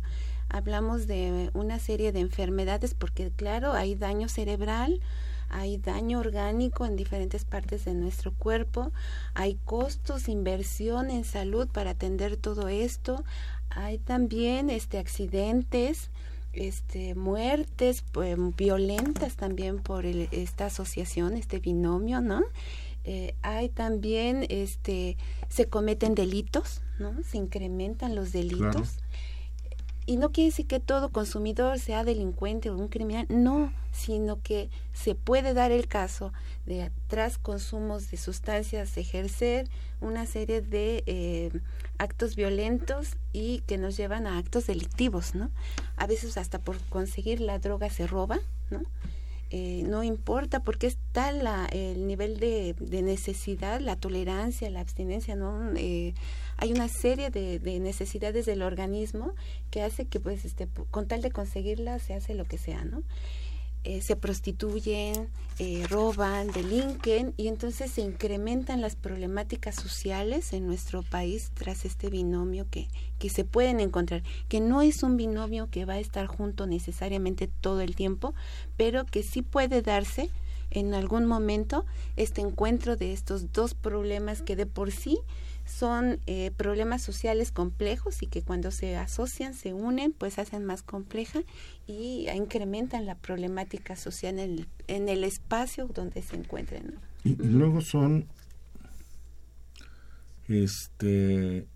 Hablamos de una serie de enfermedades porque, claro, hay daño cerebral, hay daño orgánico en diferentes partes de nuestro cuerpo, hay costos, inversión en salud para atender todo esto, hay también este accidentes, este, muertes pues, violentas también por esta asociación, este binomio, ¿no? eh, hay también, este, se cometen delitos, ¿no? Se incrementan los delitos. Y no quiere decir que todo consumidor sea delincuente o un criminal, no, sino que se puede dar el caso de tras consumos de sustancias ejercer una serie de eh, actos violentos y que nos llevan a actos delictivos, ¿no? A veces hasta por conseguir la droga se roba, ¿no? Eh, no importa porque está la, el nivel de, necesidad, la tolerancia, la abstinencia, ¿no? Eh, hay una serie de, de, necesidades del organismo que hace que, pues, este, con tal de conseguirla, se hace lo que sea, ¿no? Eh, se prostituyen, eh, roban, delinquen y entonces se incrementan las problemáticas sociales en nuestro país tras este binomio que, que se pueden encontrar, que no es un binomio que va a estar junto necesariamente todo el tiempo, pero que sí puede darse en algún momento este encuentro de estos dos problemas que de por sí son eh, problemas sociales complejos y que cuando se asocian, se unen, pues hacen más compleja y incrementan la problemática social en el, en el espacio donde se encuentren. Y, luego son, este,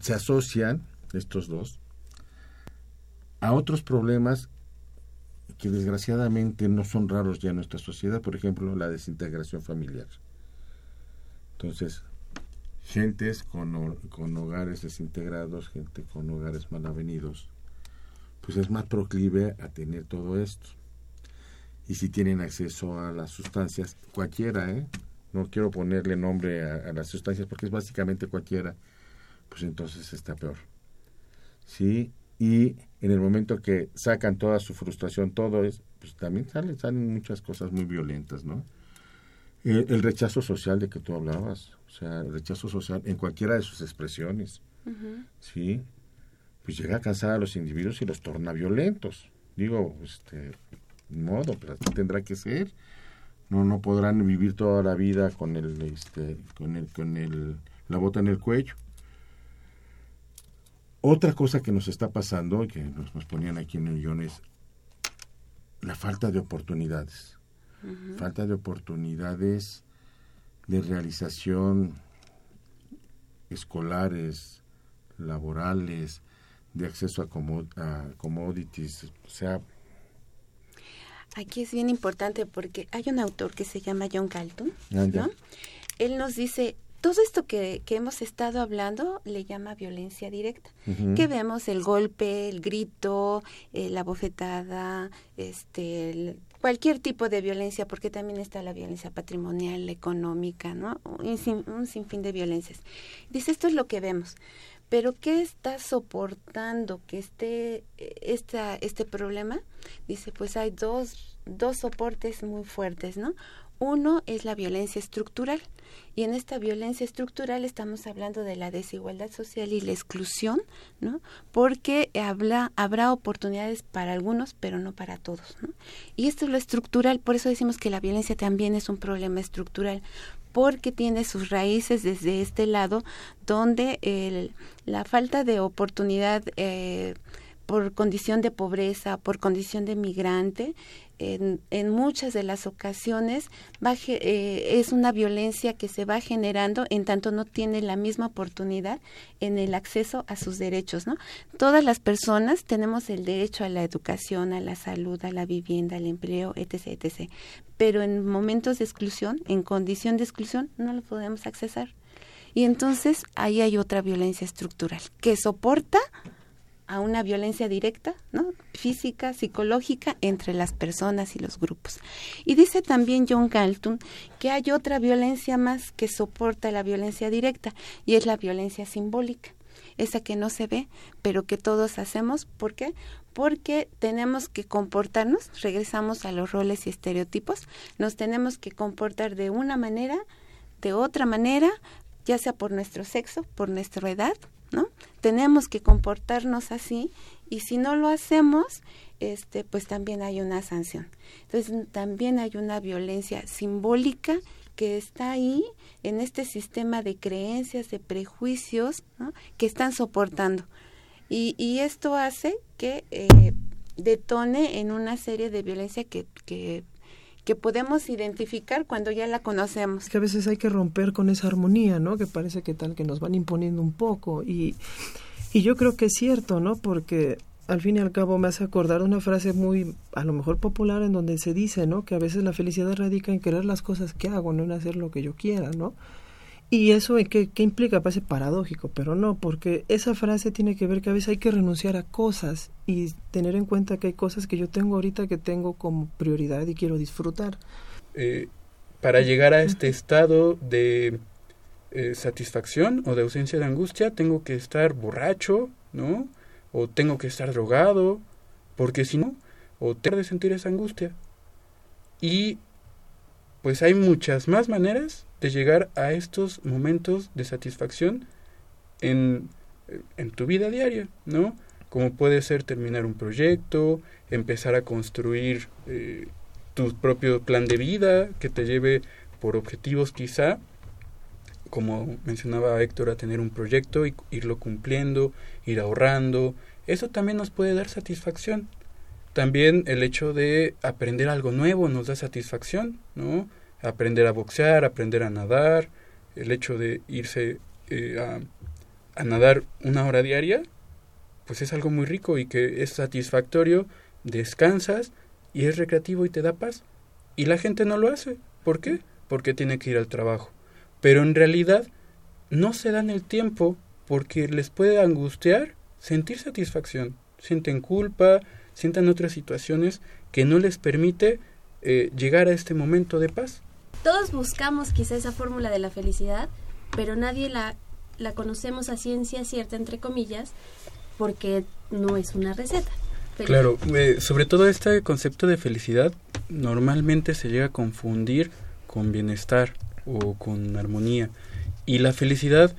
se asocian estos dos a otros problemas que desgraciadamente no son raros ya en nuestra sociedad, por ejemplo, la desintegración familiar. Entonces, gentes con, con hogares desintegrados, gente con hogares mal avenidos, pues es más proclive a tener todo esto. Y si tienen acceso a las sustancias, cualquiera, ¿eh? no quiero ponerle nombre a, las sustancias porque es básicamente cualquiera, pues entonces está peor. ¿Sí? Y en el momento que sacan toda su frustración, todo es, pues también salen, salen muchas cosas muy violentas, ¿no? El rechazo social de que tú hablabas, o sea, el rechazo social en cualquiera de sus expresiones, ¿sí? Pues llega a cansar a los individuos y los torna violentos. Digo, este, modo, pero tendrá que ser. No, no podrán vivir toda la vida con el, este, con el, con el, la bota en el cuello. Otra cosa que nos está pasando, que nos, nos ponían aquí en el guion, es la falta de oportunidades. Falta de oportunidades de realización escolares, laborales, de acceso a, commodities, o sea... Aquí es bien importante porque hay un autor que se llama John Galton, ah, ¿no? Él nos dice, todo esto que, que, hemos estado hablando le llama violencia directa. Que vemos el golpe, el grito, eh, la bofetada, este, cualquier tipo de violencia, porque también está la violencia patrimonial, económica, ¿no? Un, un sinfín de violencias. Dice, esto es lo que vemos. Pero ¿qué está soportando que esté esta, este problema? Dice, pues hay dos, dos soportes muy fuertes, ¿no? Uno es la violencia estructural y en esta violencia estructural estamos hablando de la desigualdad social y la exclusión, ¿no? Porque habla, habrá oportunidades para algunos, pero no para todos, ¿no? Y esto es lo estructural, por eso decimos que la violencia también es un problema estructural, porque tiene sus raíces desde este lado, donde el, la falta de oportunidad eh, por condición de pobreza, por condición de migrante, en, muchas de las ocasiones va, eh, es una violencia que se va generando en tanto no tiene la misma oportunidad en el acceso a sus derechos, ¿no? Todas las personas tenemos el derecho a la educación, a la salud, a la vivienda, al empleo, etc., etc. Pero en momentos de exclusión, en condición de exclusión, no lo podemos accesar. Y entonces ahí hay otra violencia estructural que soporta a una violencia directa, ¿no? física, psicológica, entre las personas y los grupos. Y dice también John Galton que hay otra violencia más que soporta la violencia directa, y es la violencia simbólica, esa que no se ve, pero que todos hacemos. ¿Por qué? Porque tenemos que comportarnos, regresamos a los roles y estereotipos, nos tenemos que comportar de una manera, de otra manera, ya sea por nuestro sexo, por nuestra edad, ¿no? Tenemos que comportarnos así y si no lo hacemos, este, pues también hay una sanción. Entonces también hay una violencia simbólica que está ahí en este sistema de creencias, de prejuicios que están soportando. Y, y esto hace que eh, detone en una serie de violencia que, que, que podemos identificar cuando ya la conocemos. que a veces hay que romper con esa armonía, ¿no? Que parece que tal que nos van imponiendo un poco y y yo creo que es cierto, ¿no? Porque al fin y al cabo me hace acordar una frase muy, a lo mejor popular, en donde se dice, ¿no? Que a veces la felicidad radica en querer las cosas que hago, no en hacer lo que yo quiera, ¿no? Y eso, ¿qué, qué implica? Parece paradójico, pero no, porque esa frase tiene que ver que a veces hay que renunciar a cosas y tener en cuenta que hay cosas que yo tengo ahorita que tengo como prioridad y quiero disfrutar. Eh, para llegar a este estado de eh, satisfacción o de ausencia de angustia, tengo que estar borracho, ¿no? O tengo que estar drogado, porque si no, o tengo de sentir esa angustia. Y pues hay muchas más maneras de llegar a estos momentos de satisfacción en, en tu vida diaria, ¿no? Como puede ser terminar un proyecto, empezar a construir eh, tu propio plan de vida que te lleve por objetivos quizá, como mencionaba Héctor, a tener un proyecto y irlo cumpliendo, ir ahorrando. Eso también nos puede dar satisfacción. También el hecho de aprender algo nuevo nos da satisfacción, ¿no? Aprender a boxear, aprender a nadar, el hecho de irse eh, a, a nadar una hora diaria, pues es algo muy rico y que es satisfactorio, descansas y es recreativo y te da paz. Y la gente no lo hace. ¿Por qué? Porque tiene que ir al trabajo pero en realidad no se dan el tiempo porque les puede angustiar sentir satisfacción, sienten culpa, sientan otras situaciones que no les permite eh, llegar a este momento de paz. Todos buscamos quizá esa fórmula de la felicidad, pero nadie la, la conocemos a ciencia cierta, entre comillas, porque no es una receta. Claro, eh, sobre todo este concepto de felicidad normalmente se llega a confundir con bienestar o con armonía. Y la felicidad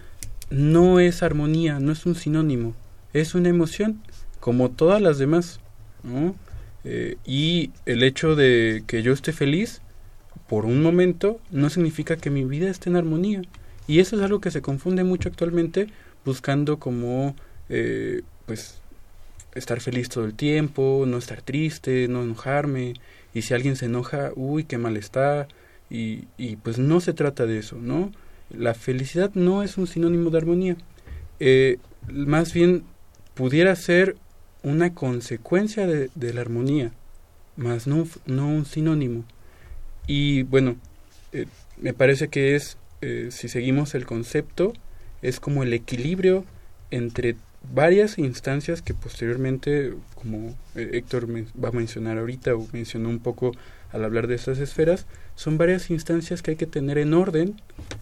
no es armonía, no es un sinónimo, es una emoción, como todas las demás. Eh, y el hecho de que yo esté feliz por un momento no significa que mi vida esté en armonía. Y eso es algo que se confunde mucho actualmente buscando como eh, pues estar feliz todo el tiempo, no estar triste, no enojarme. Y si alguien se enoja, uy, qué mal está, y, y, pues no se trata de eso, ¿no? La felicidad no es un sinónimo de armonía. Eh, más bien pudiera ser una consecuencia de, de la armonía, más no, no, un sinónimo. Y bueno, eh, me parece que es, eh, si seguimos el concepto, es como el equilibrio entre varias instancias que posteriormente, como Héctor va a mencionar ahorita o mencionó un poco al hablar de estas esferas, son varias instancias que hay que tener en orden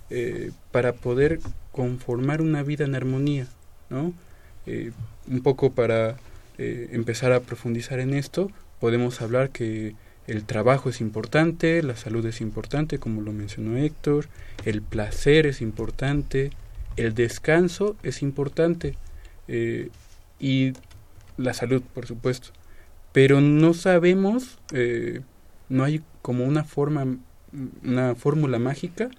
eh, para poder conformar una vida en armonía, ¿no? Eh, un poco para eh, empezar a profundizar en esto, podemos hablar que el trabajo es importante, la salud es importante, como lo mencionó Héctor, el placer es importante, el descanso es importante y la salud, por supuesto. Pero no sabemos no hay como una forma, una fórmula mágica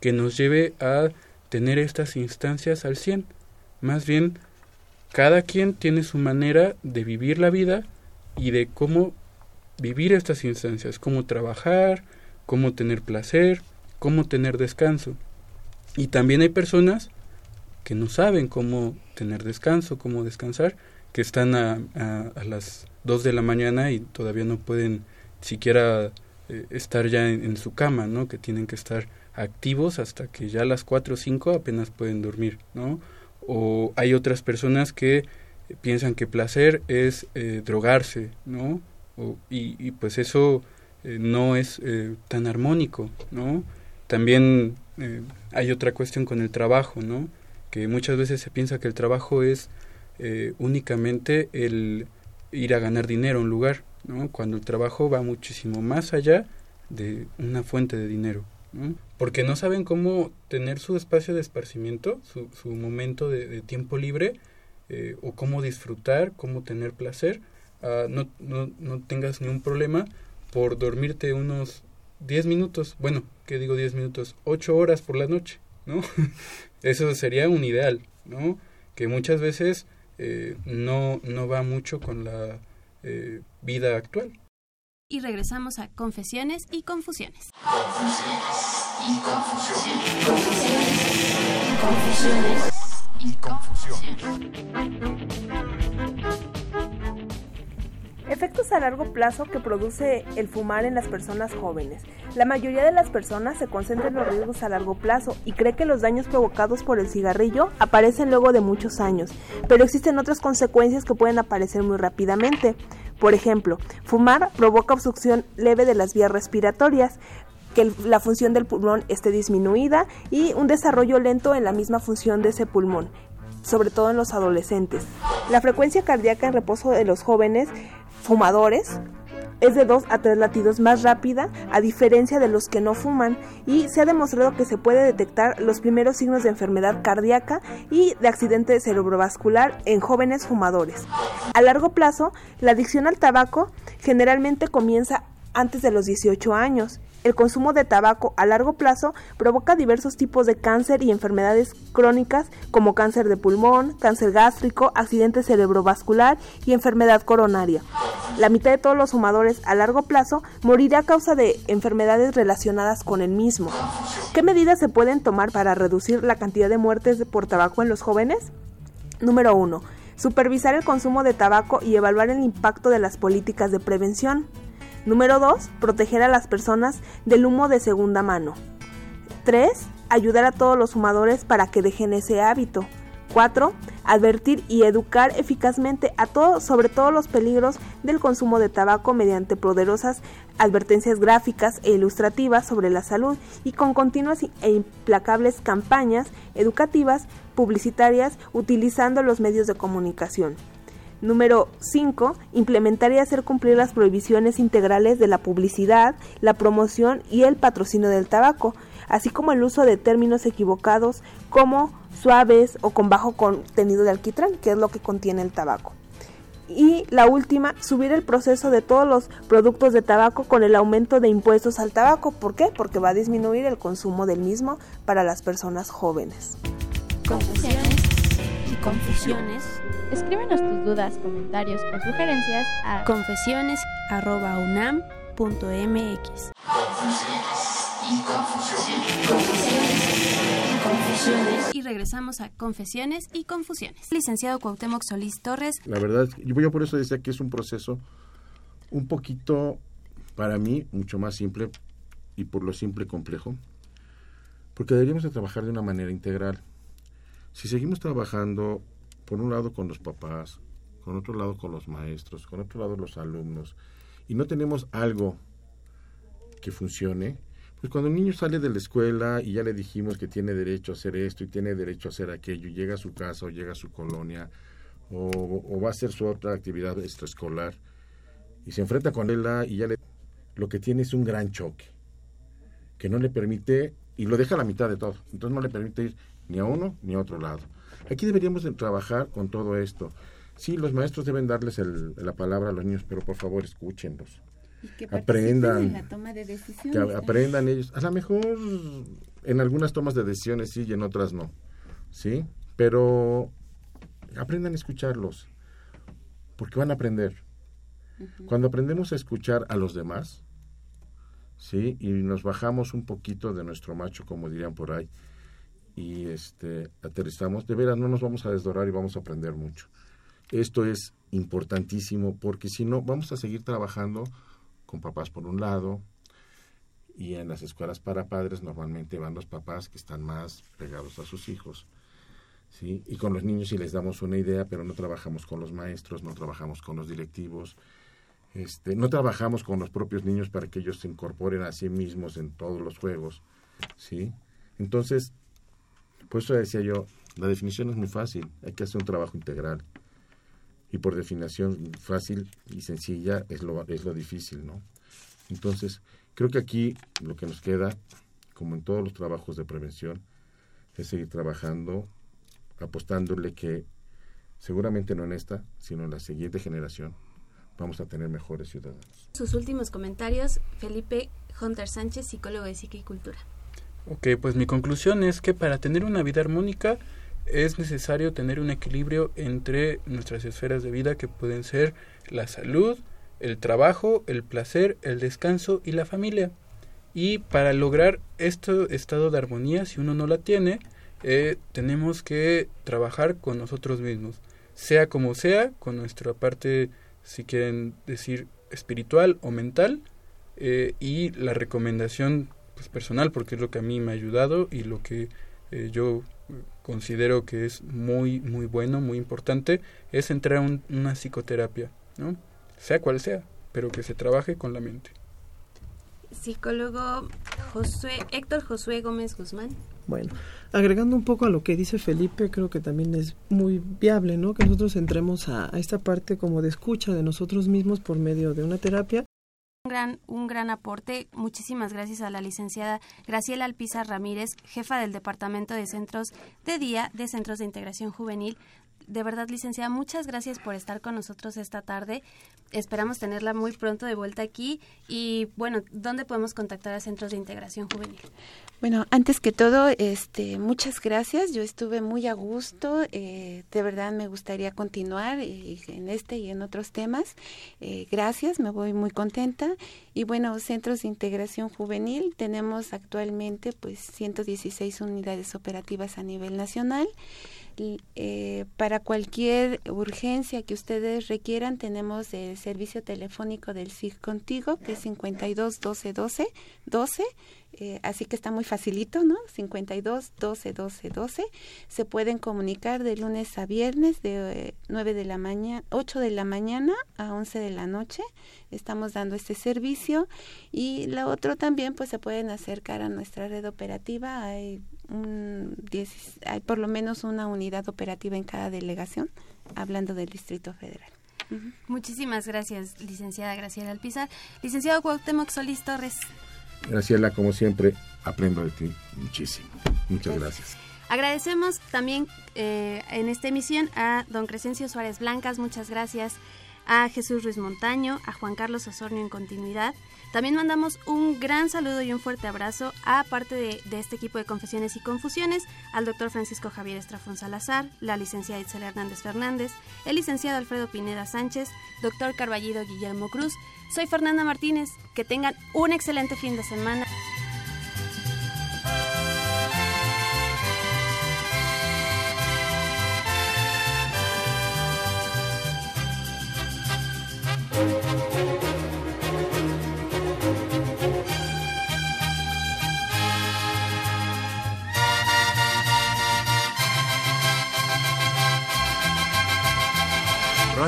que nos lleve a tener estas instancias al 100. Más bien, cada quien tiene su manera de vivir la vida y de cómo vivir estas instancias, cómo trabajar, cómo tener placer, cómo tener descanso. Y también hay personas que no saben cómo tener descanso, cómo descansar, que están a, a, a las 2 de la mañana y todavía no pueden siquiera eh, estar ya en, su cama, ¿no? Que tienen que estar activos hasta que ya a las 4 o 5 apenas pueden dormir, ¿no? O hay otras personas que piensan que placer es eh, drogarse, ¿no? y, pues eso eh, no es tan armónico, ¿no? También hay otra cuestión con el trabajo, ¿no? Que muchas veces se piensa que el trabajo es únicamente el ir a ganar dinero a un lugar, cuando el trabajo va muchísimo más allá de una fuente de dinero, porque no saben cómo tener su espacio de esparcimiento, su, su momento de, tiempo libre, eh, o cómo disfrutar, cómo tener placer, ah, no, no, no tengas ningún problema por dormirte unos 10 minutos, bueno, ¿qué digo 10 minutos? 8 horas por la noche, ¿no? Eso sería un ideal, ¿no? Que muchas veces eh, no, no va mucho con la eh, vida actual. Y regresamos a Confesiones y Confusiones. Confesiones y confusiones. Confesiones y confusiones. Efectos a largo plazo que produce el fumar en las personas jóvenes. La mayoría de las personas se concentra en los riesgos a largo plazo y cree que los daños provocados por el cigarrillo aparecen luego de muchos años, pero existen otras consecuencias que pueden aparecer muy rápidamente. Por ejemplo, fumar provoca obstrucción leve de las vías respiratorias, que la función del pulmón esté disminuida y un desarrollo lento en la misma función de ese pulmón, sobre todo en los adolescentes. La frecuencia cardíaca en reposo de los jóvenes fumadores es de 2 a 3 latidos más rápida a diferencia de los que no fuman y se ha demostrado que se puede detectar los primeros signos de enfermedad cardíaca y de accidente cerebrovascular en jóvenes fumadores. A largo plazo, la adicción al tabaco generalmente comienza antes de los 18 años el consumo de tabaco a largo plazo provoca diversos tipos de cáncer y enfermedades crónicas como cáncer de pulmón, cáncer gástrico, accidente cerebrovascular y enfermedad coronaria. La mitad de todos los fumadores a largo plazo morirá a causa de enfermedades relacionadas con el mismo. ¿Qué medidas se pueden tomar para reducir la cantidad de muertes por tabaco en los jóvenes? Número 1. Supervisar el consumo de tabaco y evaluar el impacto de las políticas de prevención. Número 2. Proteger a las personas del humo de segunda mano. 3. Ayudar a todos los fumadores para que dejen ese hábito. 4. Advertir y educar eficazmente a sobre todos los peligros del consumo de tabaco mediante poderosas advertencias gráficas e ilustrativas sobre la salud y con continuas e implacables campañas educativas publicitarias utilizando los medios de comunicación. Número 5. Implementar y hacer cumplir las prohibiciones integrales de la publicidad, la promoción y el patrocinio del tabaco, así como el uso de términos equivocados como suaves o con bajo contenido de alquitrán, que es lo que contiene el tabaco. Y la última, subir el proceso de todos los productos de tabaco con el aumento de impuestos al tabaco. ¿Por qué? Porque va a disminuir el consumo del mismo para las personas jóvenes. Confusiones y confusiones Escríbenos tus dudas, comentarios o sugerencias a confesiones.unam.mx. Confesiones y regresamos a Confesiones y Confusiones. Licenciado Cuauhtémoc Solís Torres. La verdad, yo por eso decía que es un proceso un poquito, para mí, mucho más simple y por lo simple complejo, porque deberíamos de trabajar de una manera integral. Si seguimos trabajando por un lado con los papás, con otro lado con los maestros, con otro lado los alumnos, y no tenemos algo que funcione, pues cuando el niño sale de la escuela y ya le dijimos que tiene derecho a hacer esto y tiene derecho a hacer aquello, y llega a su casa o llega a su colonia, o, va a hacer su otra actividad extraescolar, y se enfrenta con él y ya le... Lo que tiene es un gran choque, que no le permite, y lo deja a la mitad de todo, entonces no le permite ir ni a uno ni a otro lado. Aquí deberíamos de trabajar con todo esto. Sí, los maestros deben darles la palabra a los niños, pero por favor escúchenlos. aprendan. Que aprendan ellos. A lo mejor en algunas tomas de decisiones sí y en otras no. ¿Sí? Pero aprendan a escucharlos. Porque van a aprender. Cuando aprendemos a escuchar a los demás, ¿sí? Y nos bajamos un poquito de nuestro macho, como dirían por ahí, y este, aterrizamos, de veras no nos vamos a desdorar y vamos a aprender mucho. Esto es importantísimo porque si no, vamos a seguir trabajando con papás por un lado y en las escuelas para padres normalmente van los papás que están más pegados a sus hijos. ¿sí? Y con los niños si les damos una idea, pero no trabajamos con los maestros, no trabajamos con los directivos, este, no trabajamos con los propios niños para que ellos se incorporen a sí mismos en todos los juegos. ¿sí? Entonces, por eso decía yo, la definición es muy fácil, hay que hacer un trabajo integral. Y por definición fácil y sencilla es lo, es lo difícil, ¿no? Entonces, creo que aquí lo que nos queda, como en todos los trabajos de prevención, es seguir trabajando, apostándole que seguramente no en esta, sino en la siguiente generación, vamos a tener mejores ciudadanos. Sus últimos comentarios, Felipe Hunter Sánchez, psicólogo de Psique y Cultura. Ok, pues mi conclusión es que para tener una vida armónica es necesario tener un equilibrio entre nuestras esferas de vida que pueden ser la salud, el trabajo, el placer, el descanso y la familia. Y para lograr este estado de armonía, si uno no la tiene, eh, tenemos que trabajar con nosotros mismos, sea como sea, con nuestra parte, si quieren decir, espiritual o mental, eh, y la recomendación pues, personal, porque es lo que a mí me ha ayudado y lo que eh, yo considero que es muy, muy bueno, muy importante, es entrar a una psicoterapia, ¿no? Sea cual sea, pero que se trabaje con la mente psicólogo Josué, Héctor Josué Gómez Guzmán. Bueno, agregando un poco a lo que dice Felipe, creo que también es muy viable, ¿no? Que nosotros entremos a, esta parte como de escucha de nosotros mismos por medio de una terapia. Un gran, un gran aporte. Muchísimas gracias a la licenciada Graciela Alpizar Ramírez, jefa del Departamento de Centros de Día de Centros de Integración Juvenil. De verdad, licenciada, muchas gracias por estar con nosotros esta tarde esperamos tenerla muy pronto de vuelta aquí. Y bueno, ¿dónde podemos contactar a Centros de Integración Juvenil? Bueno, antes que todo, este, muchas gracias. Yo estuve muy a gusto. Eh, de verdad me gustaría continuar eh, en este y en otros temas. Eh, gracias, me voy muy contenta. Y bueno, Centros de Integración Juvenil tenemos actualmente pues 116 unidades operativas a nivel nacional. Eh, para cualquier urgencia que ustedes requieran, tenemos el servicio telefónico del SIG Contigo, que es 52 12 12 12. Así que está muy facilito, ¿no? 52 12 12 12. Se pueden comunicar de lunes a viernes de 9 eh, de la mañana, 8 de la mañana a 11 de la noche. Estamos dando este servicio y la otro también pues se pueden acercar a nuestra red operativa. Hay un hay por lo menos una unidad operativa en cada delegación, hablando del Distrito Federal. Muchísimas gracias, licenciada Graciela Alpizar. Licenciado Cuauhtémoc Solís Torres. Graciela, como siempre, aprendo de ti muchísimo. Muchas gracias. Agradecemos también eh, en esta emisión a don Crescencio Suárez Blancas, muchas gracias, a Jesús Ruiz Montaño, a Juan Carlos Osornio en continuidad, también mandamos un gran saludo y un fuerte abrazo a parte de, este equipo de Confesiones y Confusiones, al doctor Francisco Javier Estrafón Salazar, la licenciada Itzel Hernández Fernández, el licenciado Alfredo Pineda Sánchez, doctor Carballido Guillermo Cruz. Soy Fernanda Martínez. Que tengan un excelente fin de semana.